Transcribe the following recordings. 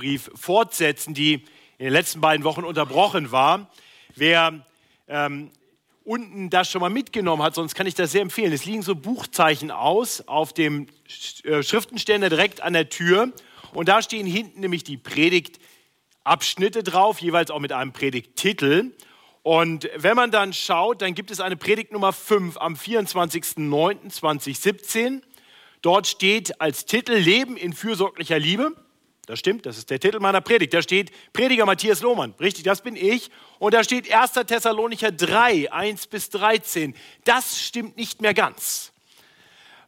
Brief fortsetzen, die in den letzten beiden Wochen unterbrochen war. Wer ähm, unten das schon mal mitgenommen hat, sonst kann ich das sehr empfehlen. Es liegen so Buchzeichen aus auf dem äh, Schriftenständer direkt an der Tür. Und da stehen hinten nämlich die Predigtabschnitte drauf, jeweils auch mit einem Predigttitel. Und wenn man dann schaut, dann gibt es eine Predigt Nummer 5 am 24.09.2017. Dort steht als Titel Leben in fürsorglicher Liebe. Das stimmt, das ist der Titel meiner Predigt. Da steht Prediger Matthias Lohmann. Richtig, das bin ich. Und da steht 1. Thessalonicher 3, 1 bis 13. Das stimmt nicht mehr ganz.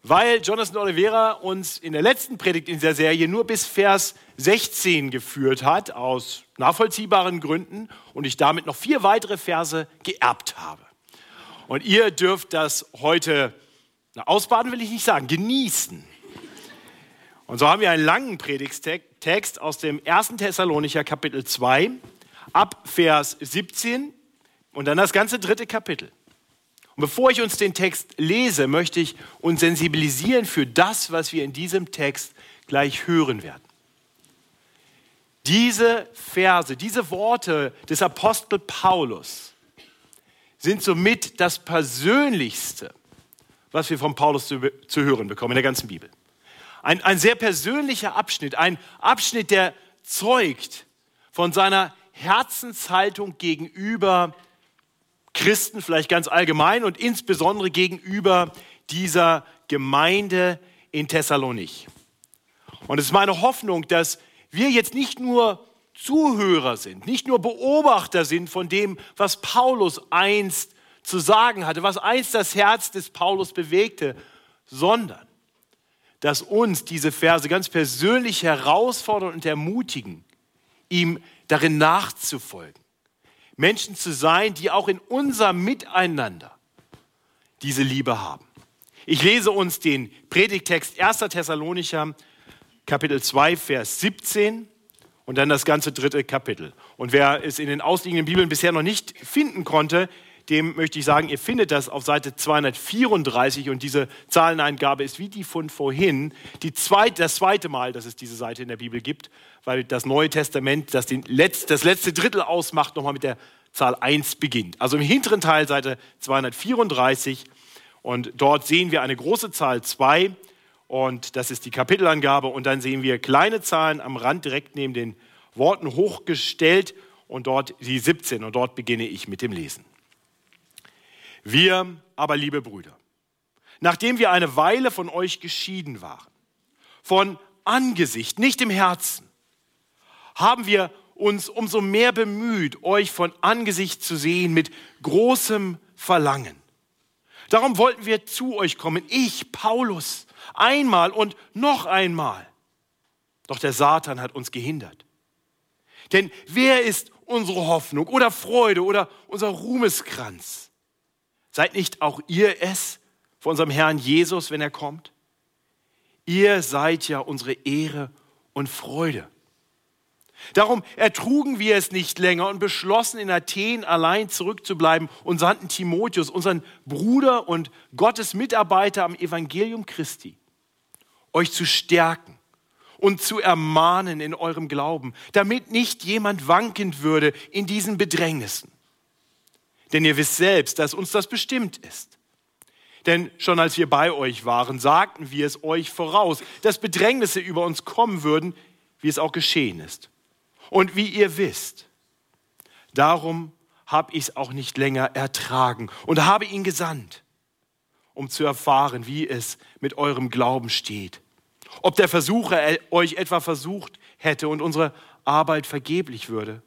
Weil Jonathan Oliveira uns in der letzten Predigt in dieser Serie nur bis Vers 16 geführt hat, aus nachvollziehbaren Gründen, und ich damit noch vier weitere Verse geerbt habe. Und ihr dürft das heute na, ausbaden will ich nicht sagen, genießen. Und so haben wir einen langen Predigtext aus dem 1. Thessalonicher Kapitel 2 ab Vers 17 und dann das ganze dritte Kapitel. Und bevor ich uns den Text lese, möchte ich uns sensibilisieren für das, was wir in diesem Text gleich hören werden. Diese Verse, diese Worte des Apostel Paulus sind somit das Persönlichste, was wir von Paulus zu, zu hören bekommen in der ganzen Bibel. Ein, ein sehr persönlicher Abschnitt, ein Abschnitt, der zeugt von seiner Herzenshaltung gegenüber Christen, vielleicht ganz allgemein und insbesondere gegenüber dieser Gemeinde in Thessalonich. Und es ist meine Hoffnung, dass wir jetzt nicht nur Zuhörer sind, nicht nur Beobachter sind von dem, was Paulus einst zu sagen hatte, was einst das Herz des Paulus bewegte, sondern dass uns diese Verse ganz persönlich herausfordern und ermutigen, ihm darin nachzufolgen. Menschen zu sein, die auch in unserem Miteinander diese Liebe haben. Ich lese uns den Predigtext 1. Thessalonicher, Kapitel 2, Vers 17 und dann das ganze dritte Kapitel. Und wer es in den ausliegenden Bibeln bisher noch nicht finden konnte, dem möchte ich sagen, ihr findet das auf Seite 234 und diese Zahleneingabe ist wie die von vorhin, die zweite, das zweite Mal, dass es diese Seite in der Bibel gibt, weil das Neue Testament, das den Letz-, das letzte Drittel ausmacht, nochmal mit der Zahl 1 beginnt. Also im hinteren Teil Seite 234 und dort sehen wir eine große Zahl 2 und das ist die Kapitelangabe und dann sehen wir kleine Zahlen am Rand direkt neben den Worten hochgestellt und dort die 17 und dort beginne ich mit dem Lesen. Wir aber, liebe Brüder, nachdem wir eine Weile von euch geschieden waren, von Angesicht, nicht im Herzen, haben wir uns umso mehr bemüht, euch von Angesicht zu sehen mit großem Verlangen. Darum wollten wir zu euch kommen, ich, Paulus, einmal und noch einmal. Doch der Satan hat uns gehindert. Denn wer ist unsere Hoffnung oder Freude oder unser Ruhmeskranz? Seid nicht auch ihr es vor unserem Herrn Jesus, wenn er kommt? Ihr seid ja unsere Ehre und Freude. Darum ertrugen wir es nicht länger und beschlossen in Athen allein zurückzubleiben und sandten Timotheus, unseren Bruder und Gottes Mitarbeiter am Evangelium Christi, euch zu stärken und zu ermahnen in eurem Glauben, damit nicht jemand wankend würde in diesen Bedrängnissen. Denn ihr wisst selbst, dass uns das bestimmt ist. Denn schon als wir bei euch waren, sagten wir es euch voraus, dass Bedrängnisse über uns kommen würden, wie es auch geschehen ist. Und wie ihr wisst, darum habe ich es auch nicht länger ertragen und habe ihn gesandt, um zu erfahren, wie es mit eurem Glauben steht. Ob der Versucher euch etwa versucht hätte und unsere Arbeit vergeblich würde.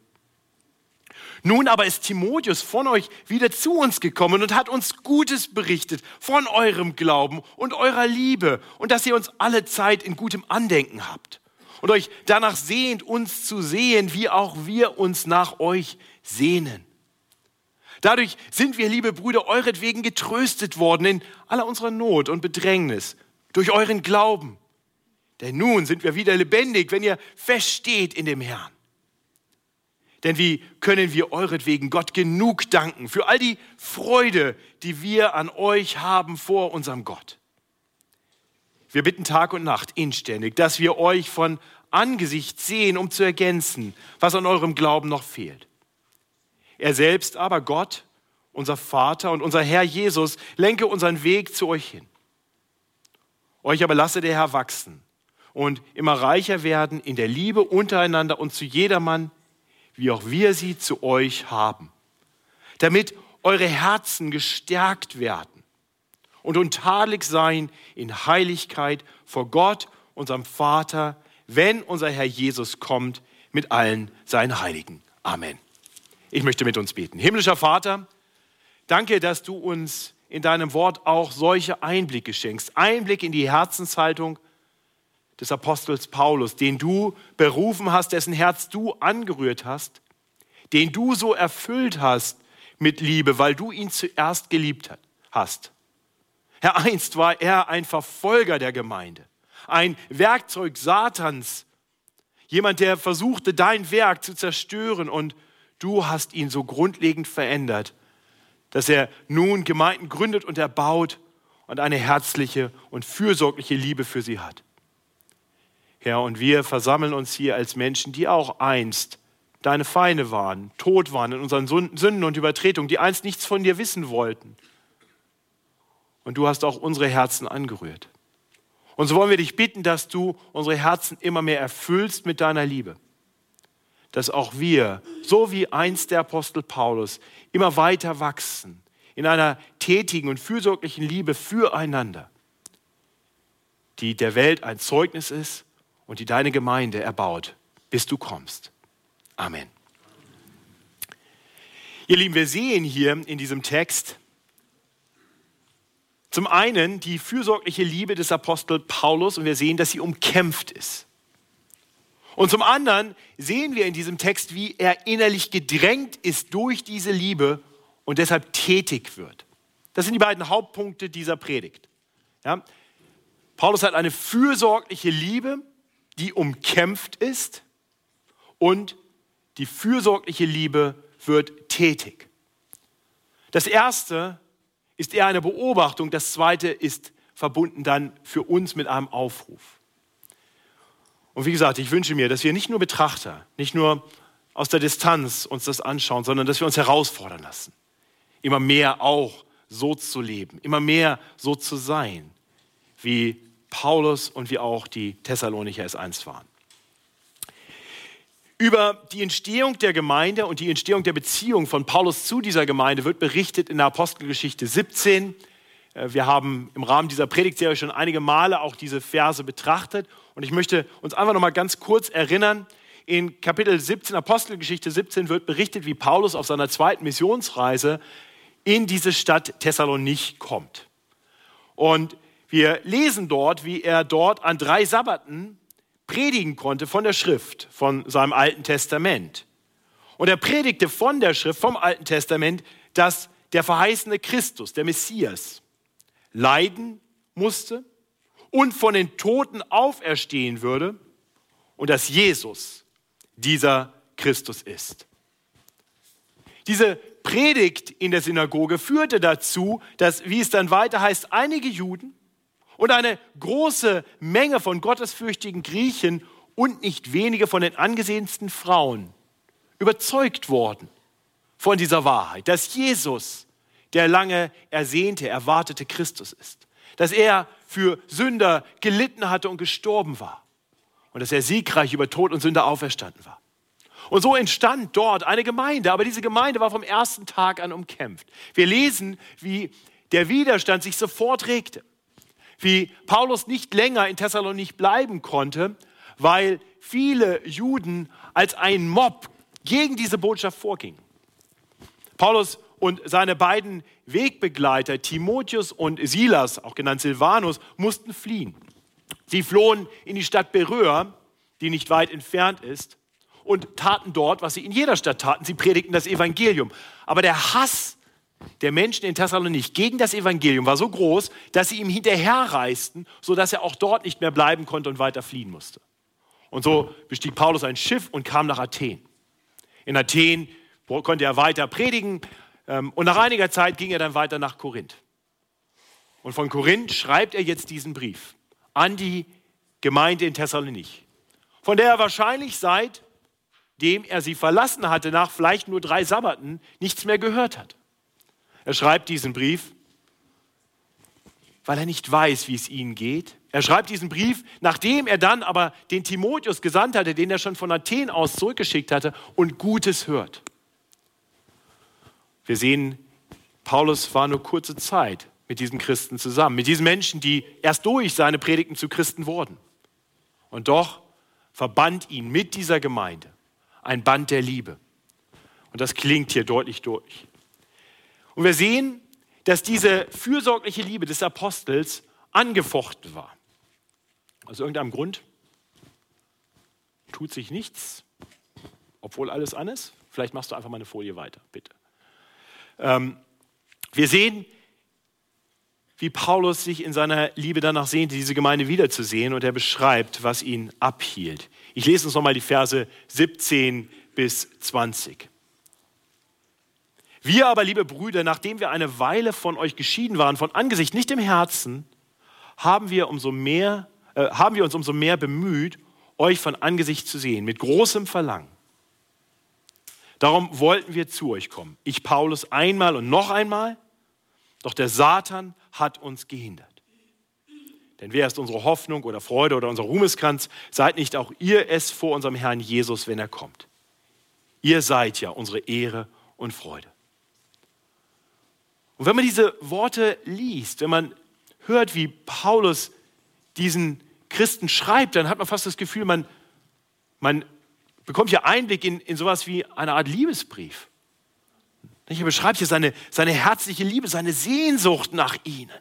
Nun aber ist Timotheus von euch wieder zu uns gekommen und hat uns Gutes berichtet von eurem Glauben und eurer Liebe und dass ihr uns alle Zeit in gutem Andenken habt und euch danach sehnt, uns zu sehen, wie auch wir uns nach euch sehnen. Dadurch sind wir, liebe Brüder, euretwegen getröstet worden in aller unserer Not und Bedrängnis durch euren Glauben. Denn nun sind wir wieder lebendig, wenn ihr feststeht in dem Herrn. Denn wie können wir euretwegen Gott genug danken für all die Freude, die wir an euch haben vor unserem Gott? Wir bitten Tag und Nacht inständig, dass wir euch von Angesicht sehen, um zu ergänzen, was an eurem Glauben noch fehlt. Er selbst aber, Gott, unser Vater und unser Herr Jesus, lenke unseren Weg zu euch hin. Euch aber lasse der Herr wachsen und immer reicher werden in der Liebe untereinander und zu jedermann, wie auch wir sie zu euch haben, damit eure Herzen gestärkt werden und untadelig sein in Heiligkeit vor Gott, unserem Vater, wenn unser Herr Jesus kommt mit allen seinen Heiligen. Amen. Ich möchte mit uns beten. Himmlischer Vater, danke, dass du uns in deinem Wort auch solche Einblicke schenkst. Einblick in die Herzenshaltung des Apostels Paulus, den du berufen hast, dessen Herz du angerührt hast, den du so erfüllt hast mit Liebe, weil du ihn zuerst geliebt hast. Herr, einst war er ein Verfolger der Gemeinde, ein Werkzeug Satans, jemand, der versuchte, dein Werk zu zerstören und du hast ihn so grundlegend verändert, dass er nun Gemeinden gründet und erbaut und eine herzliche und fürsorgliche Liebe für sie hat. Herr, und wir versammeln uns hier als Menschen, die auch einst deine Feinde waren, tot waren in unseren Sünden und Übertretungen, die einst nichts von dir wissen wollten. Und du hast auch unsere Herzen angerührt. Und so wollen wir dich bitten, dass du unsere Herzen immer mehr erfüllst mit deiner Liebe. Dass auch wir, so wie einst der Apostel Paulus, immer weiter wachsen in einer tätigen und fürsorglichen Liebe füreinander, die der Welt ein Zeugnis ist und die deine Gemeinde erbaut, bis du kommst. Amen. Ihr Lieben, wir sehen hier in diesem Text zum einen die fürsorgliche Liebe des Apostel Paulus und wir sehen, dass sie umkämpft ist. Und zum anderen sehen wir in diesem Text, wie er innerlich gedrängt ist durch diese Liebe und deshalb tätig wird. Das sind die beiden Hauptpunkte dieser Predigt. Ja? Paulus hat eine fürsorgliche Liebe, die umkämpft ist und die fürsorgliche Liebe wird tätig. Das erste ist eher eine Beobachtung, das zweite ist verbunden dann für uns mit einem Aufruf. Und wie gesagt, ich wünsche mir, dass wir nicht nur Betrachter, nicht nur aus der Distanz uns das anschauen, sondern dass wir uns herausfordern lassen, immer mehr auch so zu leben, immer mehr so zu sein, wie Paulus und wie auch die Thessalonicher es einst waren. Über die Entstehung der Gemeinde und die Entstehung der Beziehung von Paulus zu dieser Gemeinde wird berichtet in der Apostelgeschichte 17. Äh, wir haben im Rahmen dieser Predigtserie schon einige Male auch diese Verse betrachtet und ich möchte uns einfach noch mal ganz kurz erinnern. In Kapitel 17, Apostelgeschichte 17 wird berichtet, wie Paulus auf seiner zweiten Missionsreise in diese Stadt Thessalonich kommt. Und wir lesen dort, wie er dort an drei Sabbaten predigen konnte von der Schrift, von seinem Alten Testament. Und er predigte von der Schrift, vom Alten Testament, dass der verheißene Christus, der Messias, leiden musste und von den Toten auferstehen würde und dass Jesus dieser Christus ist. Diese Predigt in der Synagoge führte dazu, dass, wie es dann weiter heißt, einige Juden und eine große Menge von gottesfürchtigen Griechen und nicht wenige von den angesehensten Frauen überzeugt worden von dieser Wahrheit, dass Jesus der lange ersehnte, erwartete Christus ist, dass er für Sünder gelitten hatte und gestorben war und dass er siegreich über Tod und Sünde auferstanden war. Und so entstand dort eine Gemeinde, aber diese Gemeinde war vom ersten Tag an umkämpft. Wir lesen, wie der Widerstand sich sofort regte wie Paulus nicht länger in Thessalonich bleiben konnte, weil viele Juden als ein Mob gegen diese Botschaft vorgingen. Paulus und seine beiden Wegbegleiter, Timotheus und Silas, auch genannt Silvanus, mussten fliehen. Sie flohen in die Stadt Beröa, die nicht weit entfernt ist, und taten dort, was sie in jeder Stadt taten. Sie predigten das Evangelium. Aber der Hass der Menschen in Thessalonich gegen das Evangelium war so groß, dass sie ihm hinterherreisten, sodass er auch dort nicht mehr bleiben konnte und weiter fliehen musste. Und so bestieg Paulus ein Schiff und kam nach Athen. In Athen konnte er weiter predigen ähm, und nach einiger Zeit ging er dann weiter nach Korinth. Und von Korinth schreibt er jetzt diesen Brief an die Gemeinde in Thessalonich, von der er wahrscheinlich seitdem er sie verlassen hatte, nach vielleicht nur drei Sabbaten, nichts mehr gehört hat. Er schreibt diesen Brief, weil er nicht weiß, wie es ihnen geht. Er schreibt diesen Brief, nachdem er dann aber den Timotheus gesandt hatte, den er schon von Athen aus zurückgeschickt hatte und Gutes hört. Wir sehen, Paulus war nur kurze Zeit mit diesen Christen zusammen, mit diesen Menschen, die erst durch seine Predigten zu Christen wurden. Und doch verband ihn mit dieser Gemeinde ein Band der Liebe. Und das klingt hier deutlich durch. Und wir sehen, dass diese fürsorgliche Liebe des Apostels angefochten war. Aus irgendeinem Grund tut sich nichts, obwohl alles an ist. Vielleicht machst du einfach mal eine Folie weiter, bitte. Ähm, wir sehen, wie Paulus sich in seiner Liebe danach sehnte, diese Gemeinde wiederzusehen und er beschreibt, was ihn abhielt. Ich lese uns nochmal die Verse 17 bis 20. Wir aber, liebe Brüder, nachdem wir eine Weile von euch geschieden waren, von Angesicht, nicht im Herzen, haben wir, umso mehr, äh, haben wir uns umso mehr bemüht, euch von Angesicht zu sehen, mit großem Verlangen. Darum wollten wir zu euch kommen. Ich, Paulus, einmal und noch einmal, doch der Satan hat uns gehindert. Denn wer ist unsere Hoffnung oder Freude oder unser Ruhmeskranz? Seid nicht auch ihr es vor unserem Herrn Jesus, wenn er kommt. Ihr seid ja unsere Ehre und Freude. Und wenn man diese Worte liest, wenn man hört, wie Paulus diesen Christen schreibt, dann hat man fast das Gefühl, man, man bekommt hier Einblick in, in sowas wie eine Art Liebesbrief. Er beschreibt hier seine, seine herzliche Liebe, seine Sehnsucht nach ihnen.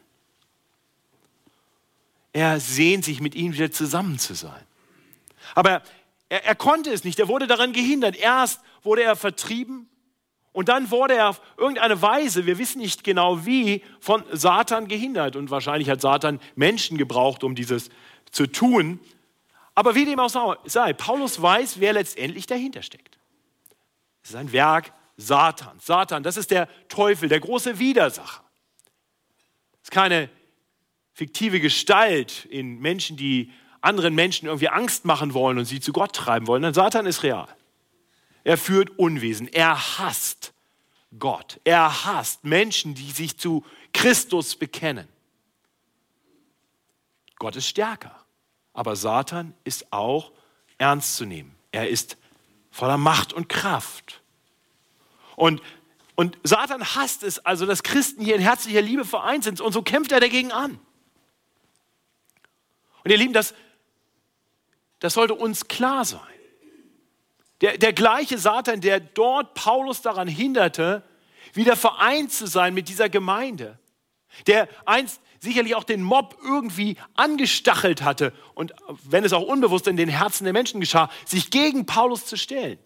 Er sehnt sich mit ihnen wieder zusammen zu sein. Aber er, er konnte es nicht, er wurde daran gehindert. Erst wurde er vertrieben und dann wurde er auf irgendeine Weise, wir wissen nicht genau wie, von Satan gehindert. Und wahrscheinlich hat Satan Menschen gebraucht, um dieses zu tun. Aber wie dem auch sei, Paulus weiß, wer letztendlich dahinter steckt. Es ist ein Werk Satan. Satan, das ist der Teufel, der große Widersacher. Es ist keine fiktive Gestalt in Menschen, die anderen Menschen irgendwie Angst machen wollen und sie zu Gott treiben wollen. Nein, Satan ist real. Er führt Unwesen. Er hasst Gott. Er hasst Menschen, die sich zu Christus bekennen. Gott ist stärker. Aber Satan ist auch ernst zu nehmen. Er ist voller Macht und Kraft. Und, und Satan hasst es also, dass Christen hier in herzlicher Liebe vereint sind. Und so kämpft er dagegen an. Und ihr Lieben, das, das sollte uns klar sein. Der, der gleiche Satan, der dort Paulus daran hinderte, wieder vereint zu sein mit dieser Gemeinde, der einst sicherlich auch den Mob irgendwie angestachelt hatte und wenn es auch unbewusst in den Herzen der Menschen geschah, sich gegen Paulus zu stellen.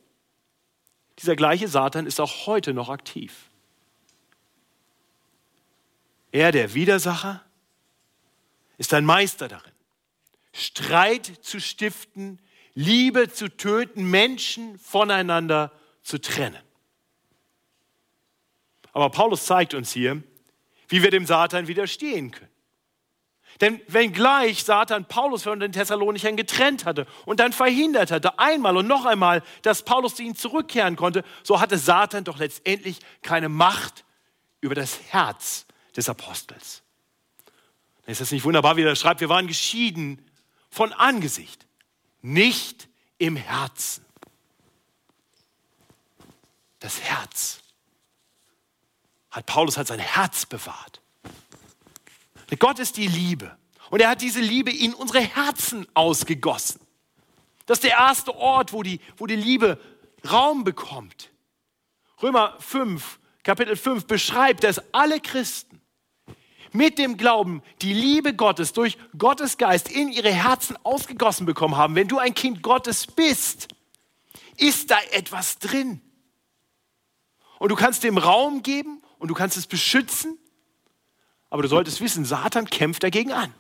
Dieser gleiche Satan ist auch heute noch aktiv. Er, der Widersacher, ist ein Meister darin, Streit zu stiften, Liebe zu töten, Menschen voneinander zu trennen. Aber Paulus zeigt uns hier, wie wir dem Satan widerstehen können. Denn wenngleich Satan Paulus von den Thessalonichern getrennt hatte und dann verhindert hatte, einmal und noch einmal, dass Paulus zu ihnen zurückkehren konnte, so hatte Satan doch letztendlich keine Macht über das Herz des Apostels. Ist das nicht wunderbar, wie er schreibt? Wir waren geschieden von Angesicht, nicht im Herzen. Das Herz. Hat Paulus hat sein Herz bewahrt. Gott ist die Liebe. Und er hat diese Liebe in unsere Herzen ausgegossen. Das ist der erste Ort, wo die, wo die Liebe Raum bekommt. Römer 5, Kapitel 5 beschreibt, dass alle Christen mit dem Glauben die Liebe Gottes durch Gottes Geist in ihre Herzen ausgegossen bekommen haben. Wenn du ein Kind Gottes bist, ist da etwas drin. Und du kannst dem Raum geben und du kannst es beschützen aber du solltest wissen, Satan kämpft dagegen an.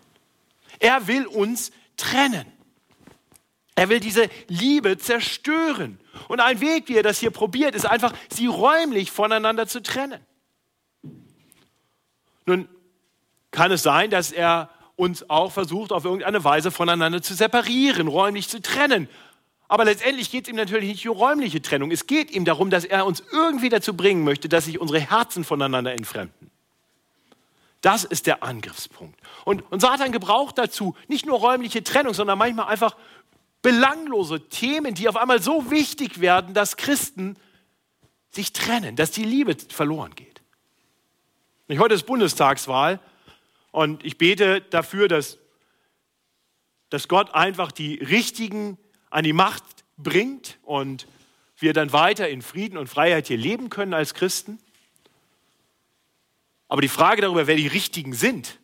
Er will uns trennen. Er will diese Liebe zerstören. Und ein Weg, wie er das hier probiert, ist einfach, sie räumlich voneinander zu trennen. Nun kann es sein, dass er uns auch versucht, auf irgendeine Weise voneinander zu separieren, räumlich zu trennen. Aber letztendlich geht es ihm natürlich nicht um räumliche Trennung. Es geht ihm darum, dass er uns irgendwie dazu bringen möchte, dass sich unsere Herzen voneinander entfremden. Das ist der Angriffspunkt. Und, und Satan gebraucht dazu nicht nur räumliche Trennung, sondern manchmal einfach belanglose Themen, die auf einmal so wichtig werden, dass Christen sich trennen, dass die Liebe verloren geht. Heute ist Bundestagswahl und ich bete dafür, dass, dass Gott einfach die Richtigen an die Macht bringt und wir dann weiter in Frieden und Freiheit hier leben können als Christen. Aber die Frage darüber, wer die Richtigen sind,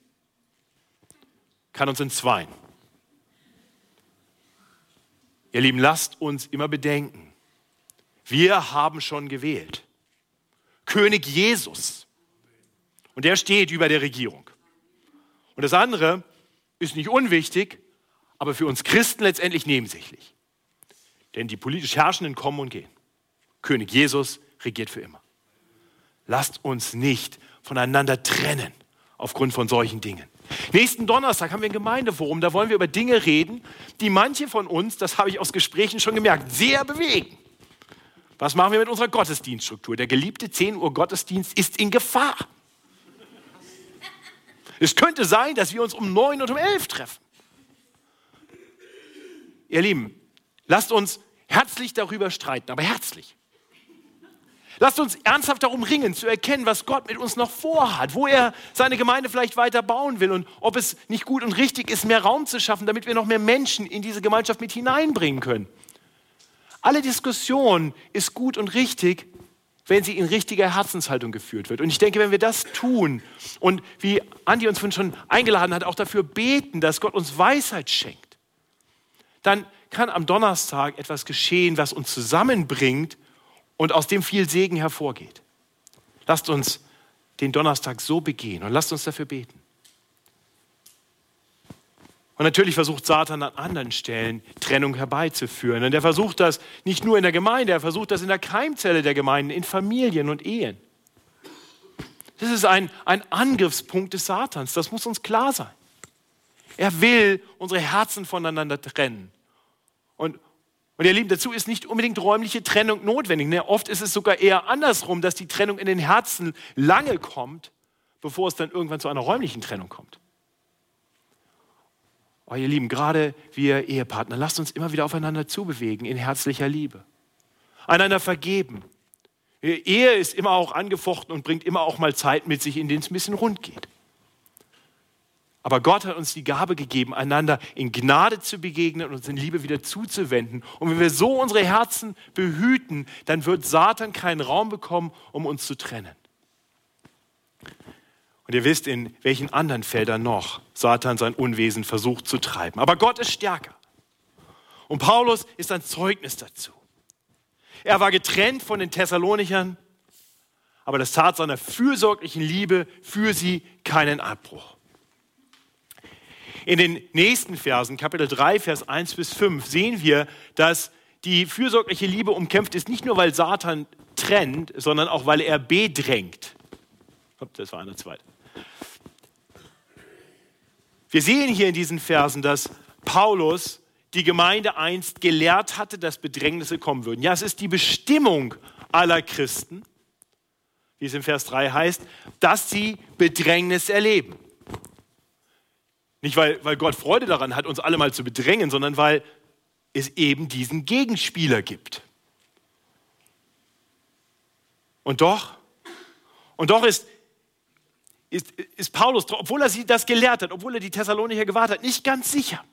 kann uns entzweien. Ihr Lieben, lasst uns immer bedenken, wir haben schon gewählt. König Jesus. Und der steht über der Regierung. Und das andere ist nicht unwichtig, aber für uns Christen letztendlich nebensächlich. Denn die politisch Herrschenden kommen und gehen. König Jesus regiert für immer. Lasst uns nicht voneinander trennen aufgrund von solchen Dingen. Nächsten Donnerstag haben wir ein Gemeindeforum, da wollen wir über Dinge reden, die manche von uns, das habe ich aus Gesprächen schon gemerkt, sehr bewegen. Was machen wir mit unserer Gottesdienststruktur? Der geliebte 10 Uhr Gottesdienst ist in Gefahr. Es könnte sein, dass wir uns um 9 und um 11 treffen. Ihr Lieben, lasst uns herzlich darüber streiten, aber herzlich. Lasst uns ernsthaft darum ringen, zu erkennen, was Gott mit uns noch vorhat, wo er seine Gemeinde vielleicht weiter bauen will und ob es nicht gut und richtig ist, mehr Raum zu schaffen, damit wir noch mehr Menschen in diese Gemeinschaft mit hineinbringen können. Alle Diskussion ist gut und richtig, wenn sie in richtiger Herzenshaltung geführt wird. Und ich denke, wenn wir das tun und wie Andi uns schon eingeladen hat, auch dafür beten, dass Gott uns Weisheit schenkt, dann kann am Donnerstag etwas geschehen, was uns zusammenbringt und aus dem viel Segen hervorgeht. Lasst uns den Donnerstag so begehen und lasst uns dafür beten. Und natürlich versucht Satan an anderen Stellen Trennung herbeizuführen. Und er versucht das nicht nur in der Gemeinde, er versucht das in der Keimzelle der Gemeinden, in Familien und Ehen. Das ist ein, ein Angriffspunkt des Satans, das muss uns klar sein. Er will unsere Herzen voneinander trennen. Und, und ihr Lieben, dazu ist nicht unbedingt räumliche Trennung notwendig. Ne? Oft ist es sogar eher andersrum, dass die Trennung in den Herzen lange kommt, bevor es dann irgendwann zu einer räumlichen Trennung kommt. Oh, ihr Lieben, gerade wir Ehepartner, lasst uns immer wieder aufeinander zubewegen in herzlicher Liebe. Einander vergeben. Ehe ist immer auch angefochten und bringt immer auch mal Zeit mit sich, in denen es ein bisschen rund geht. Aber Gott hat uns die Gabe gegeben, einander in Gnade zu begegnen und uns in Liebe wieder zuzuwenden. Und wenn wir so unsere Herzen behüten, dann wird Satan keinen Raum bekommen, um uns zu trennen. Und ihr wisst, in welchen anderen Feldern noch Satan sein Unwesen versucht zu treiben. Aber Gott ist stärker. Und Paulus ist ein Zeugnis dazu. Er war getrennt von den Thessalonichern, aber das tat seiner fürsorglichen Liebe für sie keinen Abbruch. In den nächsten Versen, Kapitel 3, Vers 1 bis 5, sehen wir, dass die fürsorgliche Liebe umkämpft ist, nicht nur weil Satan trennt, sondern auch weil er bedrängt. Das war eine zweite. Wir sehen hier in diesen Versen, dass Paulus die Gemeinde einst gelehrt hatte, dass Bedrängnisse kommen würden. Ja, es ist die Bestimmung aller Christen, wie es im Vers 3 heißt, dass sie Bedrängnis erleben. Nicht, weil, weil Gott Freude daran hat, uns alle mal zu bedrängen, sondern weil es eben diesen Gegenspieler gibt. Und doch, und doch ist, ist, ist Paulus, obwohl er sie das gelehrt hat, obwohl er die Thessalonicher gewartet hat, nicht ganz sicher.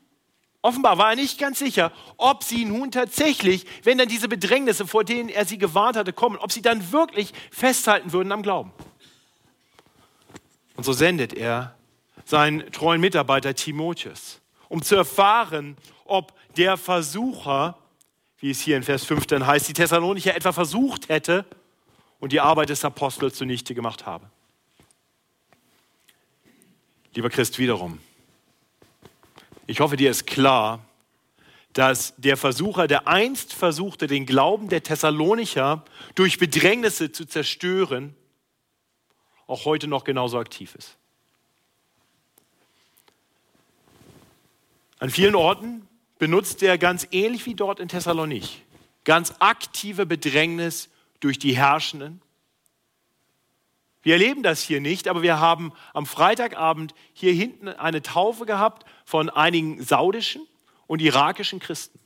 Offenbar war er nicht ganz sicher, ob sie nun tatsächlich, wenn dann diese Bedrängnisse, vor denen er sie gewarnt hatte, kommen, ob sie dann wirklich festhalten würden am Glauben. Und so sendet er seinen treuen Mitarbeiter Timotheus, um zu erfahren, ob der Versucher, wie es hier in Vers 5 dann heißt, die Thessalonicher etwa versucht hätte und die Arbeit des Apostels zunichte gemacht habe. Lieber Christ, wiederum, ich hoffe, dir ist klar, dass der Versucher, der einst versuchte, den Glauben der Thessalonicher durch Bedrängnisse zu zerstören, auch heute noch genauso aktiv ist. An vielen Orten benutzt er ganz ähnlich wie dort in Thessalonich. Ganz aktive Bedrängnis durch die Herrschenden. Wir erleben das hier nicht, aber wir haben am Freitagabend hier hinten eine Taufe gehabt von einigen saudischen und irakischen Christen.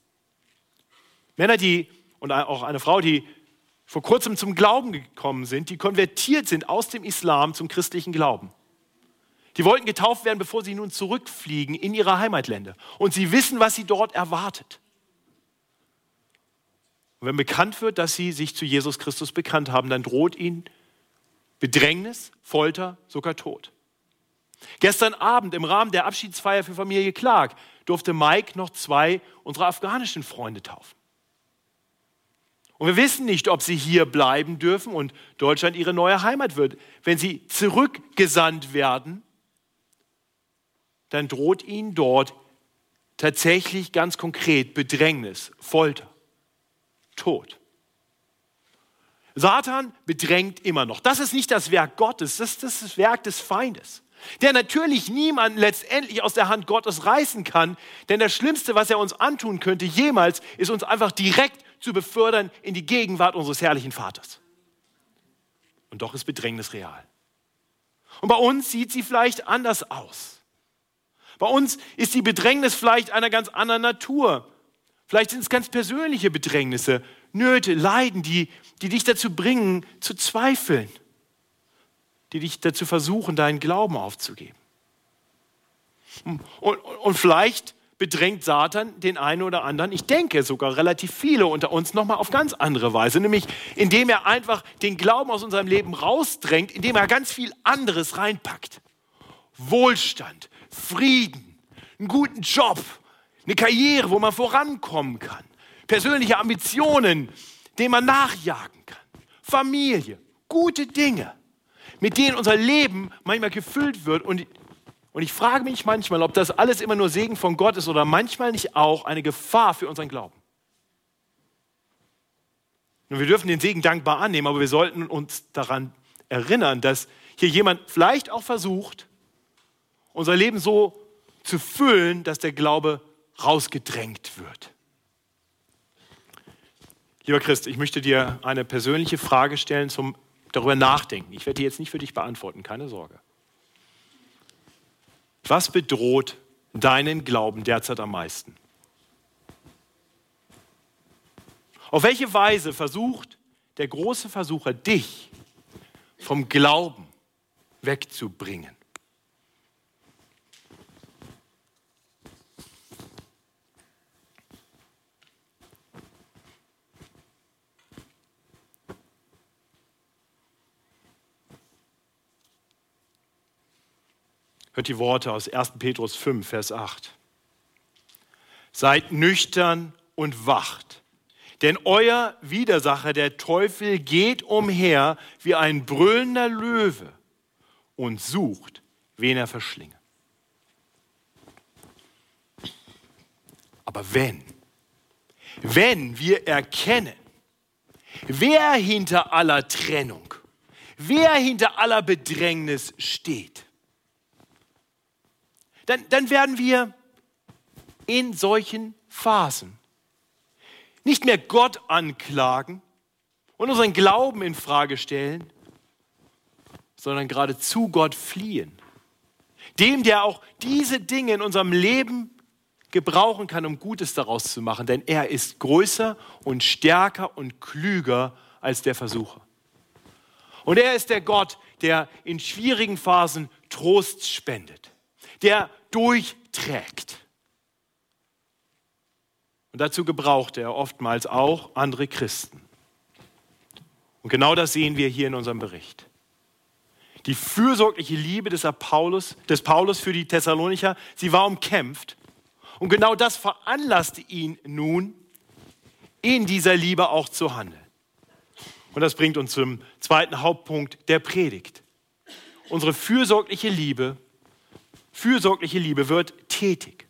Männer, die und auch eine Frau, die vor kurzem zum Glauben gekommen sind, die konvertiert sind aus dem Islam zum christlichen Glauben. Die wollten getauft werden, bevor sie nun zurückfliegen in ihre Heimatländer. Und sie wissen, was sie dort erwartet. Und wenn bekannt wird, dass sie sich zu Jesus Christus bekannt haben, dann droht ihnen Bedrängnis, Folter, sogar Tod. Gestern Abend im Rahmen der Abschiedsfeier für Familie Clark durfte Mike noch zwei unserer afghanischen Freunde taufen. Und wir wissen nicht, ob sie hier bleiben dürfen und Deutschland ihre neue Heimat wird. Wenn sie zurückgesandt werden, dann droht ihnen dort tatsächlich ganz konkret Bedrängnis, Folter, Tod. Satan bedrängt immer noch. Das ist nicht das Werk Gottes, das ist das Werk des Feindes, der natürlich niemanden letztendlich aus der Hand Gottes reißen kann, denn das Schlimmste, was er uns antun könnte jemals, ist uns einfach direkt zu befördern in die Gegenwart unseres herrlichen Vaters. Und doch ist Bedrängnis real. Und bei uns sieht sie vielleicht anders aus. Bei uns ist die Bedrängnis vielleicht einer ganz anderen Natur. Vielleicht sind es ganz persönliche Bedrängnisse, Nöte, Leiden, die, die dich dazu bringen, zu zweifeln, die dich dazu versuchen, deinen Glauben aufzugeben. Und, und, und vielleicht bedrängt Satan den einen oder anderen, ich denke sogar relativ viele unter uns, nochmal auf ganz andere Weise, nämlich indem er einfach den Glauben aus unserem Leben rausdrängt, indem er ganz viel anderes reinpackt. Wohlstand, Frieden, einen guten Job, eine Karriere, wo man vorankommen kann, persönliche Ambitionen, denen man nachjagen kann, Familie, gute Dinge, mit denen unser Leben manchmal gefüllt wird und und ich frage mich manchmal, ob das alles immer nur Segen von Gott ist oder manchmal nicht auch eine Gefahr für unseren Glauben. Und wir dürfen den Segen dankbar annehmen, aber wir sollten uns daran erinnern, dass hier jemand vielleicht auch versucht, unser Leben so zu füllen, dass der Glaube rausgedrängt wird. Lieber Christ, ich möchte dir eine persönliche Frage stellen zum darüber nachdenken. Ich werde die jetzt nicht für dich beantworten, keine Sorge. Was bedroht deinen Glauben derzeit am meisten? Auf welche Weise versucht der große Versucher, dich vom Glauben wegzubringen? Hört die Worte aus 1. Petrus 5, Vers 8. Seid nüchtern und wacht, denn euer Widersacher, der Teufel, geht umher wie ein brüllender Löwe und sucht, wen er verschlinge. Aber wenn, wenn wir erkennen, wer hinter aller Trennung, wer hinter aller Bedrängnis steht, dann, dann werden wir in solchen Phasen nicht mehr Gott anklagen und unseren Glauben in Frage stellen, sondern geradezu Gott fliehen. Dem, der auch diese Dinge in unserem Leben gebrauchen kann, um Gutes daraus zu machen, denn er ist größer und stärker und klüger als der Versucher. Und er ist der Gott, der in schwierigen Phasen Trost spendet der durchträgt. Und dazu gebraucht er oftmals auch andere Christen. Und genau das sehen wir hier in unserem Bericht. Die fürsorgliche Liebe des Paulus, des Paulus für die Thessalonicher, sie war umkämpft. Und genau das veranlasste ihn nun, in dieser Liebe auch zu handeln. Und das bringt uns zum zweiten Hauptpunkt der Predigt. Unsere fürsorgliche Liebe fürsorgliche Liebe wird tätig.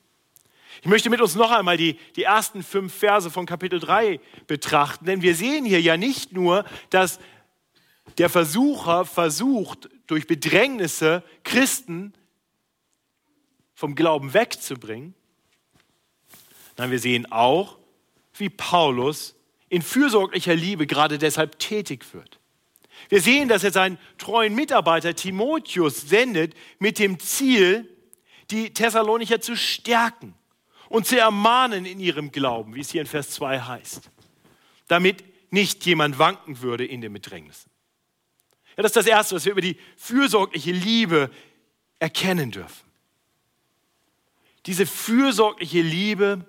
Ich möchte mit uns noch einmal die, die ersten fünf Verse von Kapitel 3 betrachten, denn wir sehen hier ja nicht nur, dass der Versucher versucht, durch Bedrängnisse Christen vom Glauben wegzubringen, Nein, wir sehen auch, wie Paulus in fürsorglicher Liebe gerade deshalb tätig wird. Wir sehen, dass er seinen treuen Mitarbeiter Timotheus sendet mit dem Ziel, die Thessalonicher zu stärken und zu ermahnen in ihrem Glauben, wie es hier in Vers 2 heißt, damit nicht jemand wanken würde in den Bedrängnissen. Ja, das ist das Erste, was wir über die fürsorgliche Liebe erkennen dürfen. Diese fürsorgliche Liebe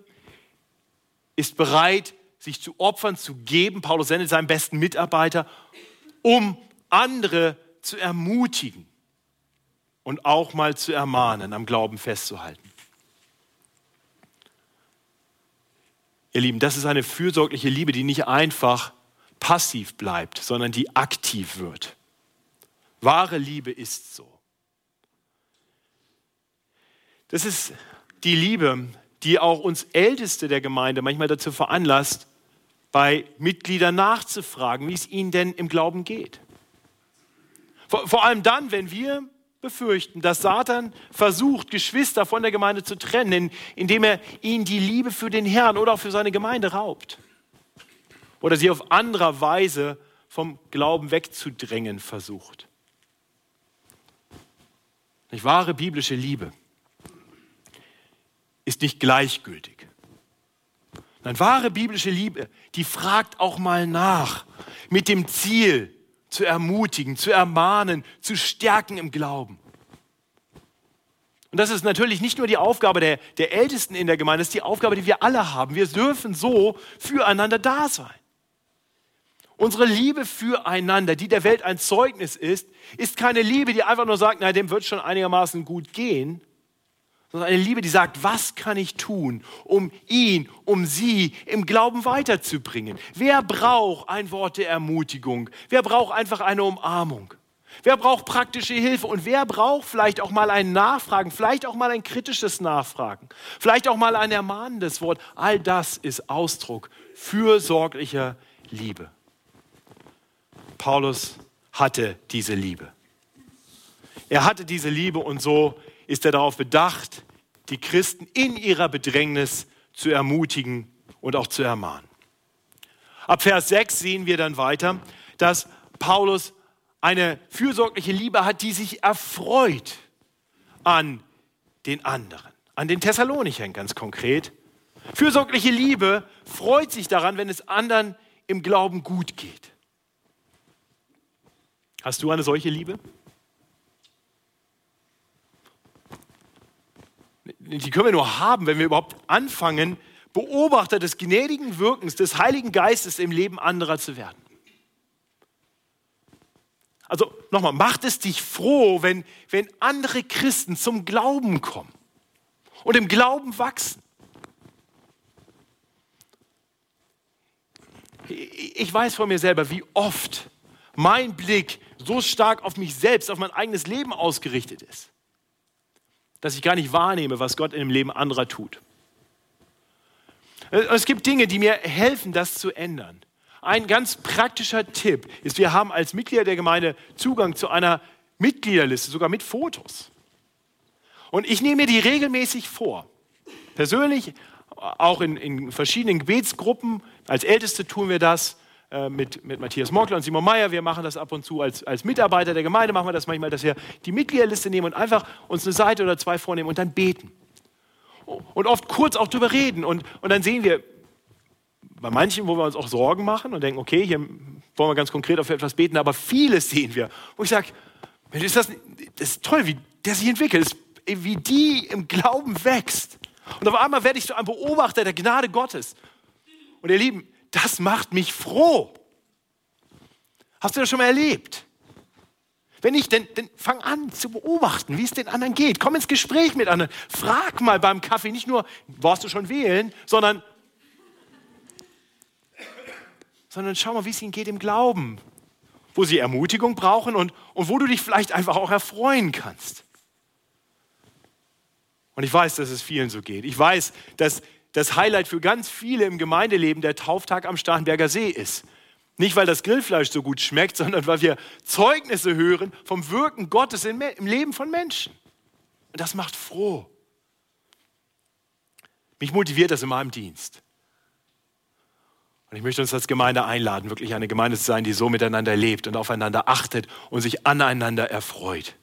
ist bereit, sich zu opfern, zu geben. Paulus sendet seinen besten Mitarbeiter, um andere zu ermutigen und auch mal zu ermahnen, am Glauben festzuhalten. Ihr Lieben, das ist eine fürsorgliche Liebe, die nicht einfach passiv bleibt, sondern die aktiv wird. Wahre Liebe ist so. Das ist die Liebe, die auch uns Älteste der Gemeinde manchmal dazu veranlasst, bei Mitgliedern nachzufragen, wie es ihnen denn im Glauben geht. Vor, vor, allem dann, wenn wir befürchten, dass Satan versucht, Geschwister von der Gemeinde zu trennen, indem er ihnen die Liebe für den Herrn oder auch für seine Gemeinde raubt. Oder sie auf anderer Weise vom Glauben wegzudrängen versucht. Nicht wahre biblische Liebe ist nicht gleichgültig. Nein, wahre biblische Liebe, die fragt auch mal nach mit dem Ziel zu ermutigen, zu ermahnen, zu stärken im Glauben. Und das ist natürlich nicht nur die Aufgabe der, der Ältesten in der Gemeinde, das ist die Aufgabe, die wir alle haben. Wir dürfen so füreinander da sein. Unsere Liebe füreinander, die der Welt ein Zeugnis ist, ist keine Liebe, die einfach nur sagt, na, dem wird schon einigermaßen gut gehen, sondern eine Liebe, die sagt, was kann ich tun, um ihn, um sie im Glauben weiterzubringen? Wer braucht ein Wort der Ermutigung? Wer braucht einfach eine Umarmung? Wer braucht praktische Hilfe? Und wer braucht vielleicht auch mal ein Nachfragen, vielleicht auch mal ein kritisches Nachfragen, vielleicht auch mal ein ermahnendes Wort? All das ist Ausdruck fürsorglicher Liebe. Paulus hatte diese Liebe. Er hatte diese Liebe und so ist er darauf bedacht, die Christen in ihrer Bedrängnis zu ermutigen und auch zu ermahnen. Ab Vers 6 sehen wir dann weiter, dass Paulus eine fürsorgliche Liebe hat, die sich erfreut an den anderen, an den Thessalonichern ganz konkret. Fürsorgliche Liebe freut sich daran, wenn es anderen im Glauben gut geht. Hast du eine solche Liebe? Die können wir nur haben, wenn wir überhaupt anfangen, Beobachter des gnädigen Wirkens des Heiligen Geistes im Leben anderer zu werden. Also nochmal, macht es dich froh, wenn, wenn andere Christen zum Glauben kommen und im Glauben wachsen. Ich weiß von mir selber, wie oft mein Blick so stark auf mich selbst, auf mein eigenes Leben ausgerichtet ist dass ich gar nicht wahrnehme, was Gott in dem Leben anderer tut. Es gibt Dinge, die mir helfen, das zu ändern. Ein ganz praktischer Tipp ist, wir haben als Mitglieder der Gemeinde Zugang zu einer Mitgliederliste, sogar mit Fotos. Und ich nehme mir die regelmäßig vor. Persönlich, auch in, in verschiedenen Gebetsgruppen. Als Älteste tun wir das. Äh, mit, mit Matthias Morkler und Simon Meyer. Wir machen das ab und zu als, als Mitarbeiter der Gemeinde, machen wir das manchmal, dass wir die Mitgliederliste nehmen und einfach uns eine Seite oder zwei vornehmen und dann beten. Und oft kurz auch drüber reden. Und, und dann sehen wir, bei manchen, wo wir uns auch Sorgen machen und denken, okay, hier wollen wir ganz konkret auf etwas beten, aber vieles sehen wir, wo ich sage, das, das ist toll, wie der sich entwickelt, wie die im Glauben wächst. Und auf einmal werde ich so ein Beobachter der Gnade Gottes. Und ihr Lieben, das macht mich froh. Hast du das schon mal erlebt? Wenn nicht, dann, dann fang an zu beobachten, wie es den anderen geht. Komm ins Gespräch mit anderen. Frag mal beim Kaffee nicht nur, warst du schon wählen, sondern, sondern schau mal, wie es ihnen geht im Glauben. Wo sie Ermutigung brauchen und, und wo du dich vielleicht einfach auch erfreuen kannst. Und ich weiß, dass es vielen so geht. Ich weiß, dass das Highlight für ganz viele im Gemeindeleben der Tauftag am Starnberger See ist. Nicht, weil das Grillfleisch so gut schmeckt, sondern weil wir Zeugnisse hören vom Wirken Gottes im Leben von Menschen. Und das macht froh. Mich motiviert das in meinem Dienst. Und ich möchte uns als Gemeinde einladen, wirklich eine Gemeinde zu sein, die so miteinander lebt und aufeinander achtet und sich aneinander erfreut.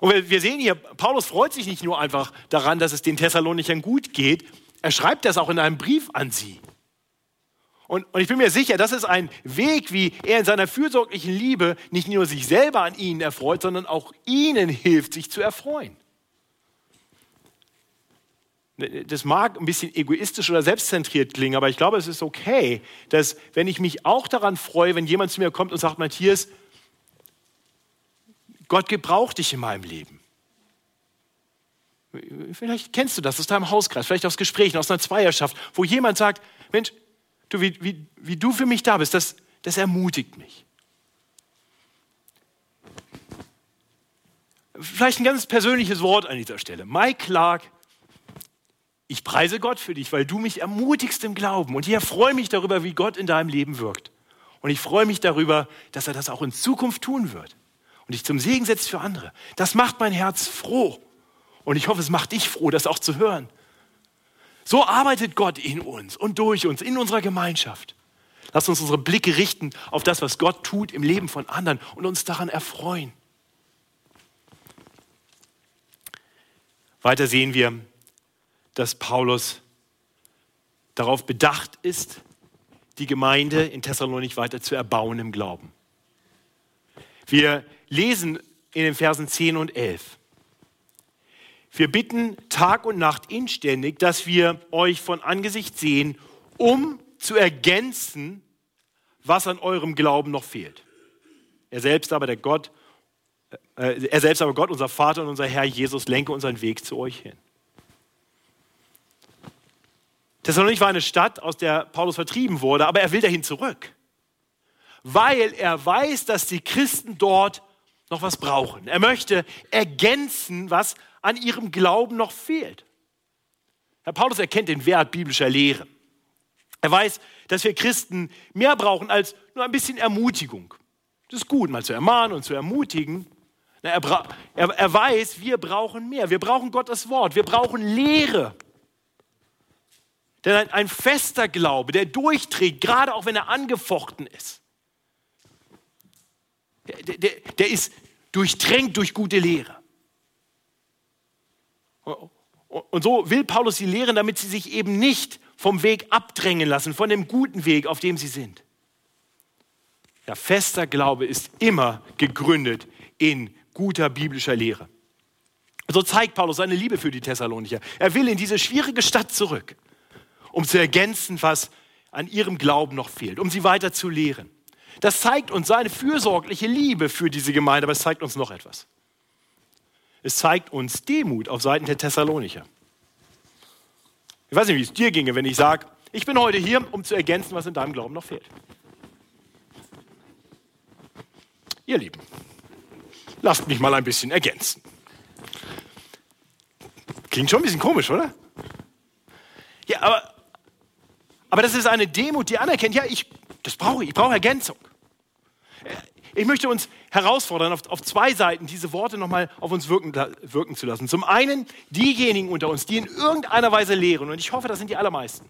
Und wir sehen hier, Paulus freut sich nicht nur einfach daran, dass es den Thessalonichern gut geht, er schreibt das auch in einem Brief an sie. Und, und, ich bin mir sicher, das ist ein Weg, wie er in seiner fürsorglichen Liebe nicht nur sich selber an ihnen erfreut, sondern auch ihnen hilft, sich zu erfreuen. Das mag ein bisschen egoistisch oder selbstzentriert klingen, aber ich glaube, es ist okay, dass wenn ich mich auch daran freue, wenn jemand zu mir kommt und sagt, Matthias, Gott gebraucht dich in meinem Leben. Vielleicht kennst du das aus deinem Hauskreis, vielleicht aus Gesprächen, aus einer Zweierschaft, wo jemand sagt, Mensch, du, wie, wie, wie du für mich da bist, das, das ermutigt mich. Vielleicht ein ganz persönliches Wort an dieser Stelle. Mike Clark, ich preise Gott für dich, weil du mich ermutigst im Glauben. Und ich freue mich darüber, wie Gott in deinem Leben wirkt. Und ich freue mich darüber, dass er das auch in Zukunft tun wird und dich zum Segen setzt für andere. Das macht mein Herz froh. Und ich hoffe, es macht dich froh, das auch zu hören. So arbeitet Gott in uns und durch uns, in unserer Gemeinschaft. Lass uns unsere Blicke richten auf das, was Gott tut im Leben von anderen und uns daran erfreuen. Weiter sehen wir, dass Paulus darauf bedacht ist, die Gemeinde in Thessalonik weiter zu erbauen im Glauben. Wir lesen in den Versen 10 und 11. Wir bitten Tag und Nacht inständig, dass wir euch von Angesicht sehen, um zu ergänzen, was an eurem Glauben noch fehlt. Er selbst aber, der Gott, äh, er selbst aber Gott, unser Vater und unser Herr Jesus, lenke unseren Weg zu euch hin. Thessalonik war eine Stadt, aus der Paulus vertrieben wurde, aber er will dahin zurück, weil er weiß, dass die Christen dort noch was brauchen. Er möchte ergänzen, was an ihrem Glauben noch fehlt. Herr Paulus erkennt den Wert biblischer Lehre. Er weiß, dass wir Christen mehr brauchen als nur ein bisschen Ermutigung. Das ist gut, mal zu ermahnen und zu ermutigen. Er, er, er weiß, wir brauchen mehr. Wir brauchen Gottes Wort. Wir brauchen Lehre. Denn ein, ein fester Glaube, der durchträgt, gerade auch wenn er angefochten ist, der, der, der ist durchtränkt durch gute Lehre. Und so will Paulus sie lehren, damit sie sich eben nicht vom Weg abdrängen lassen, von dem guten Weg, auf dem sie sind. Ja, fester Glaube ist immer gegründet in guter biblischer Lehre. So zeigt Paulus seine Liebe für die Thessalonicher. Er will in diese schwierige Stadt zurück, um zu ergänzen, was an ihrem Glauben noch fehlt, um sie weiter zu lehren. Das zeigt uns seine fürsorgliche Liebe für diese Gemeinde, aber es zeigt uns noch etwas. Es zeigt uns Demut auf Seiten der Thessalonicher. Ich weiß nicht, wie es dir ginge, wenn ich sage, ich bin heute hier, um zu ergänzen, was in deinem Glauben noch fehlt. Ihr Lieben, lasst mich mal ein bisschen ergänzen. Klingt schon ein bisschen komisch, oder? Ja, aber, aber das ist eine Demut, die anerkennt, ja, ich, das brauche ich, ich brauche Ergänzung. Ich möchte uns herausfordern, auf, auf zwei Seiten diese Worte nochmal auf uns wirken, wirken zu lassen. Zum einen diejenigen unter uns, die in irgendeiner Weise lehren, und ich hoffe, das sind die allermeisten.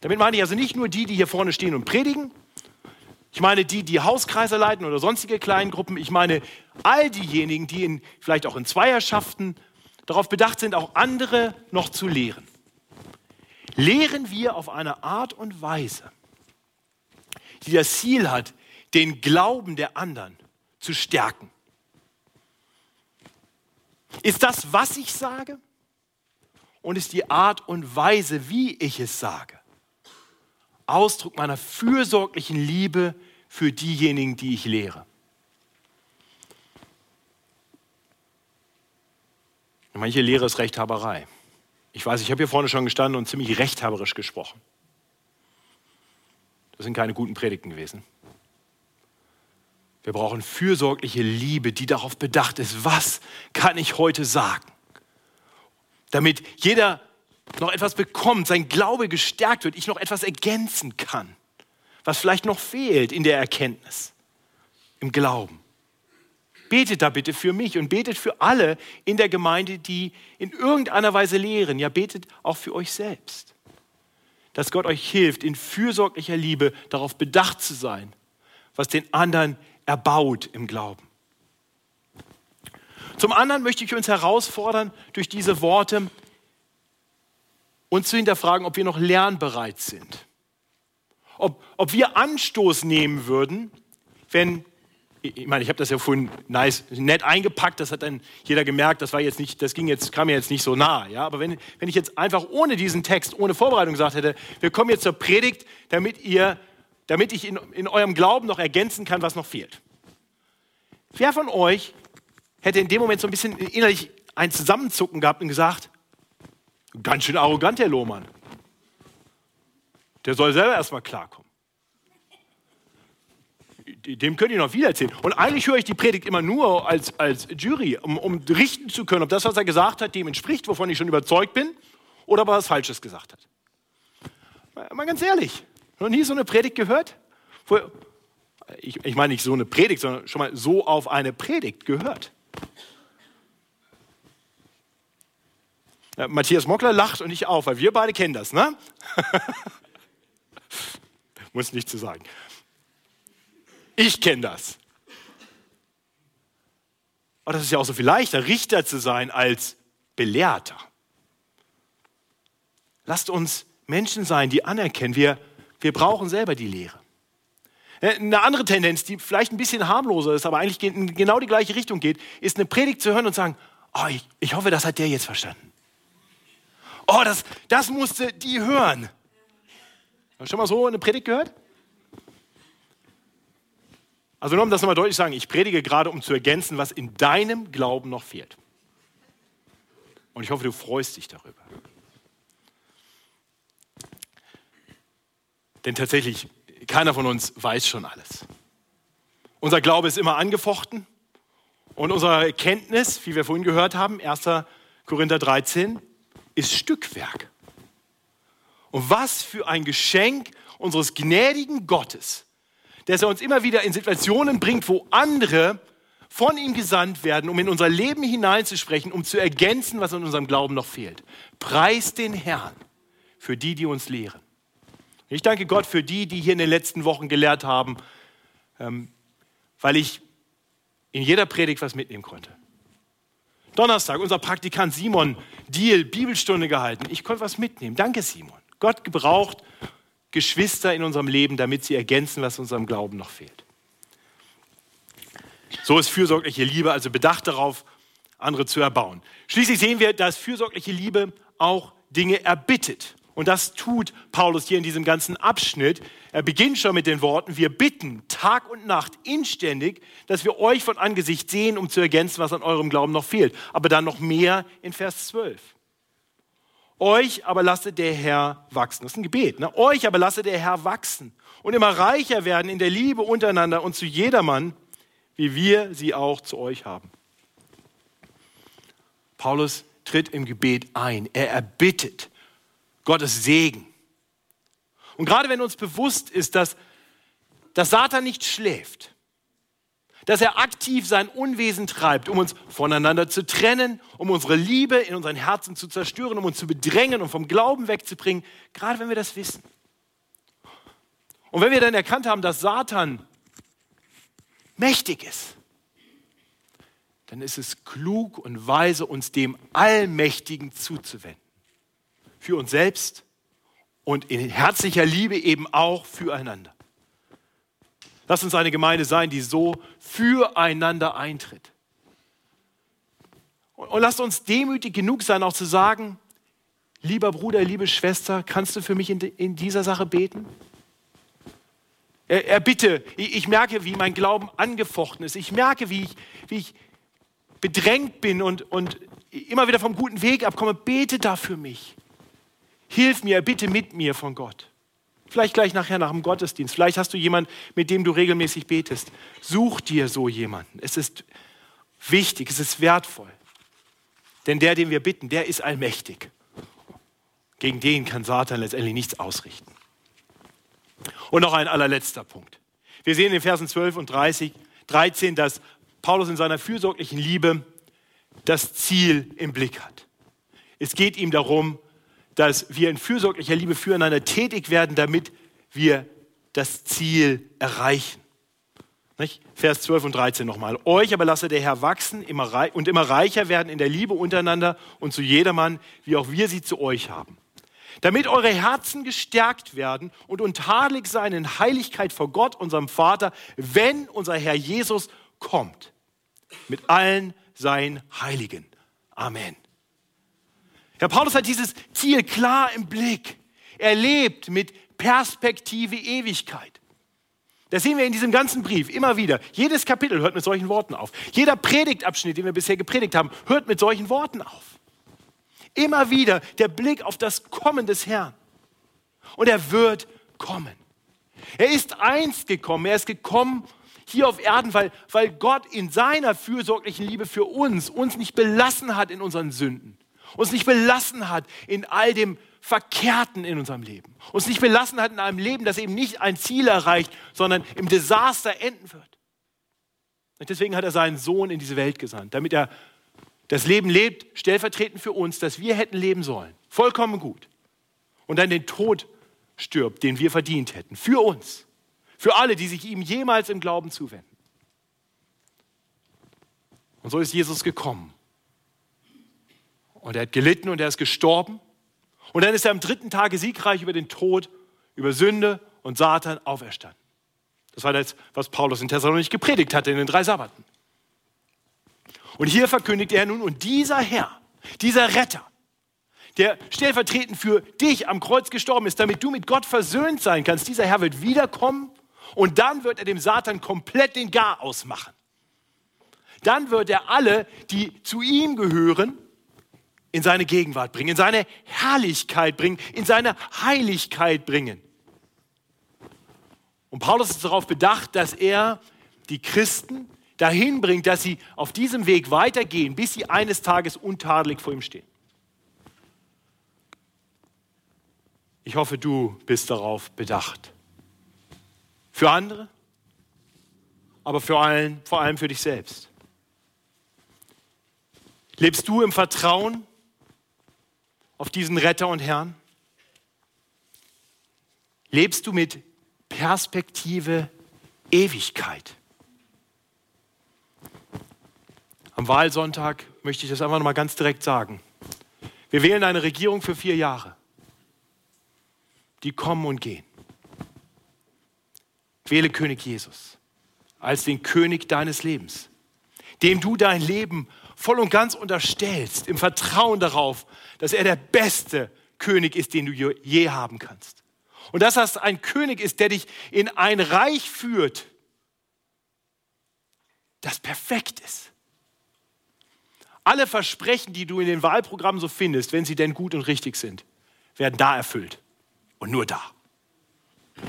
Damit meine ich also nicht nur die, die hier vorne stehen und predigen, ich meine die, die Hauskreise leiten oder sonstige Kleingruppen, ich meine all diejenigen, die in, vielleicht auch in Zweierschaften darauf bedacht sind, auch andere noch zu lehren. Lehren wir auf eine Art und Weise, die das Ziel hat, den Glauben der anderen zu stärken. Ist das, was ich sage? Und ist die Art und Weise, wie ich es sage, Ausdruck meiner fürsorglichen Liebe für diejenigen, die ich lehre? Manche Lehre ist Rechthaberei. Ich weiß, ich habe hier vorne schon gestanden und ziemlich rechthaberisch gesprochen. Das sind keine guten Predigten gewesen. Wir brauchen fürsorgliche Liebe, die darauf bedacht ist, was kann ich heute sagen, damit jeder noch etwas bekommt, sein Glaube gestärkt wird, ich noch etwas ergänzen kann, was vielleicht noch fehlt in der Erkenntnis, im Glauben. Betet da bitte für mich und betet für alle in der Gemeinde, die in irgendeiner Weise lehren. Ja, betet auch für euch selbst. Dass Gott euch hilft, in fürsorglicher Liebe darauf bedacht zu sein, was den anderen erbaut im Glauben. Zum anderen möchte ich uns herausfordern, durch diese Worte uns zu hinterfragen, ob wir noch lernbereit sind. Ob, ob wir Anstoß nehmen würden, wenn, ich meine, ich habe das ja vorhin nice, nett eingepackt, das hat dann jeder gemerkt, das war jetzt nicht, das ging jetzt, kam mir jetzt nicht so nah, ja. Aber wenn, wenn ich jetzt einfach ohne diesen Text, ohne Vorbereitung gesagt hätte, wir kommen jetzt zur Predigt, damit ihr, damit ich in, in eurem Glauben noch ergänzen kann, was noch fehlt. Wer von euch hätte in dem Moment so ein bisschen innerlich ein Zusammenzucken gehabt und gesagt, ganz schön arrogant, der Lohmann. Der soll selber erstmal klarkommen. Dem könnt ihr noch viel erzählen. Und eigentlich höre ich die Predigt immer nur als, als Jury, um, um richten zu können, ob das, was er gesagt hat, dem entspricht, wovon ich schon überzeugt bin, oder ob er was Falsches gesagt hat. Mal ganz ehrlich, noch nie so eine Predigt gehört? Ich, ich meine nicht so eine Predigt, sondern schon mal so auf eine Predigt gehört. Matthias Mockler lacht und ich auch, weil wir beide kennen das, ne? Muss nicht zu sagen. Ich kenne das. Aber das ist ja auch so viel leichter, Richter zu sein als Belehrter. Lasst uns Menschen sein, die anerkennen, wir, wir brauchen selber die Lehre. Äh, eine andere Tendenz, die vielleicht ein bisschen harmloser ist, aber eigentlich in genau die gleiche Richtung geht, ist eine Predigt zu hören und sagen, oh, ich, ich hoffe, das hat der jetzt verstanden. Oh, das, das musste die hören. Schon mal so eine Predigt gehört? Also nur um das nochmal deutlich zu sagen, ich predige gerade, um zu ergänzen, was in deinem Glauben noch fehlt. Und ich hoffe, du freust dich darüber. Denn tatsächlich, keiner von uns weiß schon alles. Unser Glaube ist immer angefochten und unsere Erkenntnis, wie wir vorhin gehört haben, 1. Korinther 13, ist Stückwerk. Und was für ein Geschenk unseres gnädigen Gottes, dass er uns immer wieder in Situationen bringt, wo andere von ihm gesandt werden, um in unser Leben hineinzusprechen, um zu ergänzen, was in unserem Glauben noch fehlt. Preis den Herrn für die, die uns lehren. Ich danke Gott für die, die hier in den letzten Wochen gelehrt haben, ähm, weil ich in jeder Predigt was mitnehmen konnte. Donnerstag, unser Praktikant Simon Deal, Bibelstunde gehalten. Ich konnte was mitnehmen. Danke, Simon. Gott gebraucht Geschwister in unserem Leben, damit sie ergänzen, was unserem Glauben noch fehlt. So ist fürsorgliche Liebe also bedacht darauf, andere zu erbauen. Schließlich sehen wir, dass fürsorgliche Liebe auch Dinge erbittet. Und das tut Paulus hier in diesem ganzen Abschnitt. Er beginnt schon mit den Worten, wir bitten Tag und Nacht inständig, dass wir euch von Angesicht sehen, um zu ergänzen, was an eurem Glauben noch fehlt. Aber dann noch mehr in Vers 12. Euch aber lasse der Herr wachsen. Das ist ein Gebet. Ne? Euch aber lasse der Herr wachsen und immer reicher werden in der Liebe untereinander und zu jedermann, wie wir sie auch zu euch haben. Paulus tritt im Gebet ein. Er erbittet Gottes Segen. Und gerade wenn uns bewusst ist, dass, dass Satan nicht schläft, dass er aktiv sein Unwesen treibt, um uns voneinander zu trennen, um unsere Liebe in unseren Herzen zu zerstören, um uns zu bedrängen und vom Glauben wegzubringen, gerade wenn wir das wissen. Und wenn wir dann erkannt haben, dass Satan mächtig ist, dann ist es klug und weise, uns dem Allmächtigen zuzuwenden für uns selbst und in herzlicher Liebe eben auch füreinander. Lass uns eine Gemeinde sein, die so füreinander eintritt. Und lasst uns demütig genug sein, auch zu sagen, lieber Bruder, liebe Schwester, kannst du für mich in, dieser Sache beten? Er, er bitte, ich, ich, merke, wie mein Glauben angefochten ist. Ich merke, wie ich, wie ich bedrängt bin und, und immer wieder vom guten Weg abkomme. Bete da für mich. Hilf mir, bitte mit mir von Gott. Vielleicht gleich nachher nach dem Gottesdienst. Vielleicht hast du jemanden, mit dem du regelmäßig betest. Such dir so jemanden. Es ist wichtig, es ist wertvoll. Denn der, den wir bitten, der ist allmächtig. Gegen den kann Satan letztendlich nichts ausrichten. Und noch ein allerletzter Punkt. Wir sehen in Versen 12 und 30, 13, dass Paulus in seiner fürsorglichen Liebe das Ziel im Blick hat. Es geht ihm darum, dass wir in fürsorglicher Liebe füreinander tätig werden, damit wir das Ziel erreichen. Nicht? Vers 12 und 13 nochmal. Euch aber lasse der Herr wachsen immer und immer reicher werden in der Liebe untereinander und zu jedermann, wie auch wir sie zu euch haben. Damit eure Herzen gestärkt werden und untadelig sein in Heiligkeit vor Gott, unserem Vater, wenn unser Herr Jesus kommt. Mit allen seinen Heiligen. Amen. Herr Paulus hat dieses Ziel klar im Blick. Er lebt mit Perspektive Ewigkeit. Das sehen wir in diesem ganzen Brief immer wieder. Jedes Kapitel hört mit solchen Worten auf. Jeder Predigtabschnitt, den wir bisher gepredigt haben, hört mit solchen Worten auf. Immer wieder der Blick auf das Kommen des Herrn. Und er wird kommen. Er ist einst gekommen. Er ist gekommen hier auf Erden, weil, weil Gott in seiner fürsorglichen Liebe für uns uns nicht belassen hat in unseren Sünden. Uns nicht belassen hat in all dem Verkehrten in unserem Leben. Uns nicht belassen hat in einem Leben, das eben nicht ein Ziel erreicht, sondern im Desaster enden wird. Und deswegen hat er seinen Sohn in diese Welt gesandt, damit er das Leben lebt, stellvertretend für uns, das wir hätten leben sollen. Vollkommen gut. Und dann den Tod stirbt, den wir verdient hätten. Für uns. Für alle, die sich ihm jemals im Glauben zuwenden. Und so ist Jesus gekommen. Und er hat gelitten und er ist gestorben. Und dann ist er am dritten Tage siegreich über den Tod, über Sünde und Satan auferstanden. Das war das, was Paulus in Thessalonich gepredigt hatte in den drei Sabbaten. Und hier verkündigt er nun, und dieser Herr, dieser Retter, der stellvertretend für dich am Kreuz gestorben ist, damit du mit Gott versöhnt sein kannst, dieser Herr wird wiederkommen und dann wird er dem Satan komplett den Gar ausmachen. Dann wird er alle, die zu ihm gehören, in seine Gegenwart bringen, in seine Herrlichkeit bringen, in seine Heiligkeit bringen. Und Paulus ist darauf bedacht, dass er die Christen dahin bringt, dass sie auf diesem Weg weitergehen, bis sie eines Tages untadelig vor ihm stehen. Ich hoffe, du bist darauf bedacht. Für andere, aber für allen, vor allem für dich selbst. Lebst du im Vertrauen auf diesen Retter und Herrn? Lebst du mit Perspektive Ewigkeit? Am Wahlsonntag möchte ich das einfach noch mal ganz direkt sagen. Wir wählen eine Regierung für vier Jahre. Die kommen und gehen. Wähle König Jesus als den König deines Lebens, dem du dein Leben voll und ganz unterstellst, im Vertrauen darauf, dass er der beste König ist, den du je haben kannst. Und dass das ein König ist, der dich in ein Reich führt, das perfekt ist. Alle Versprechen, die du in den Wahlprogrammen so findest, wenn sie denn gut und richtig sind, werden da erfüllt. Und nur da.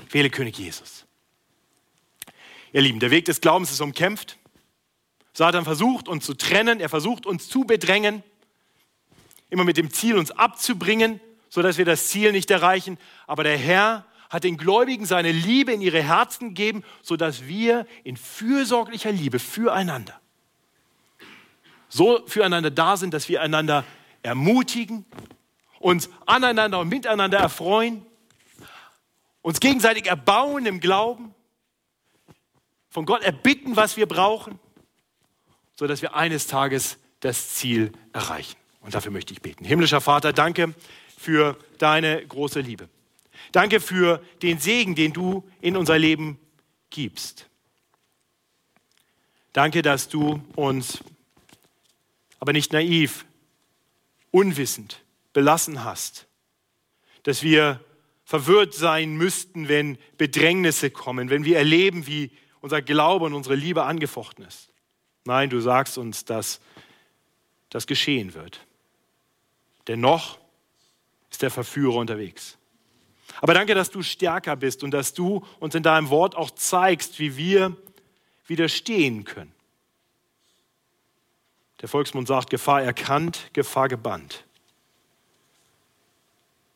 Wähle König Jesus. Ihr Lieben, der Weg des Glaubens ist umkämpft. Satan versucht uns zu trennen, er versucht uns zu bedrängen, immer mit dem Ziel, uns abzubringen, sodass wir das Ziel nicht erreichen. Aber der Herr hat den Gläubigen seine Liebe in ihre Herzen gegeben, sodass wir in fürsorglicher Liebe füreinander so füreinander da sind, dass wir einander ermutigen, uns aneinander und miteinander erfreuen, uns gegenseitig erbauen im Glauben, von Gott erbitten, was wir brauchen, sodass wir eines Tages das Ziel erreichen. Und dafür möchte ich beten. Himmlischer Vater, danke für deine große Liebe. Danke für den Segen, den du in unser Leben gibst. Danke, dass du uns aber nicht naiv, unwissend belassen hast, dass wir verwirrt sein müssten, wenn Bedrängnisse kommen, wenn wir erleben, wie unser Glaube und unsere Liebe angefochten ist. Nein, du sagst uns, dass das geschehen wird. Dennoch ist der Verführer unterwegs. Aber danke, dass du stärker bist und dass du uns in deinem Wort auch zeigst, wie wir widerstehen können. Der Volksmund sagt, Gefahr erkannt, Gefahr gebannt.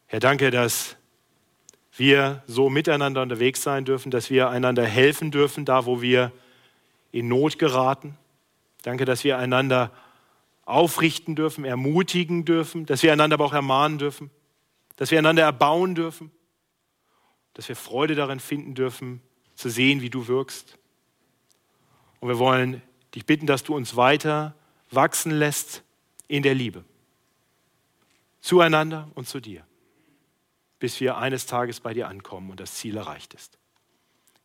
Herr, danke, dass wir so miteinander unterwegs sein dürfen, dass wir einander helfen dürfen, da wo wir in Not geraten, Danke, dass wir einander aufrichten dürfen, ermutigen dürfen, dass wir einander aber auch ermahnen dürfen, dass wir einander erbauen dürfen, dass wir Freude darin finden dürfen, zu sehen, wie du wirkst. Und wir wollen dich bitten, dass du uns weiter wachsen lässt in der Liebe. Zueinander und zu dir. Bis wir eines Tages bei dir ankommen und das Ziel erreicht ist.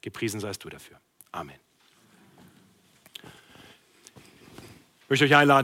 Gepriesen seist du dafür. Amen. Ich möchte euch einladen,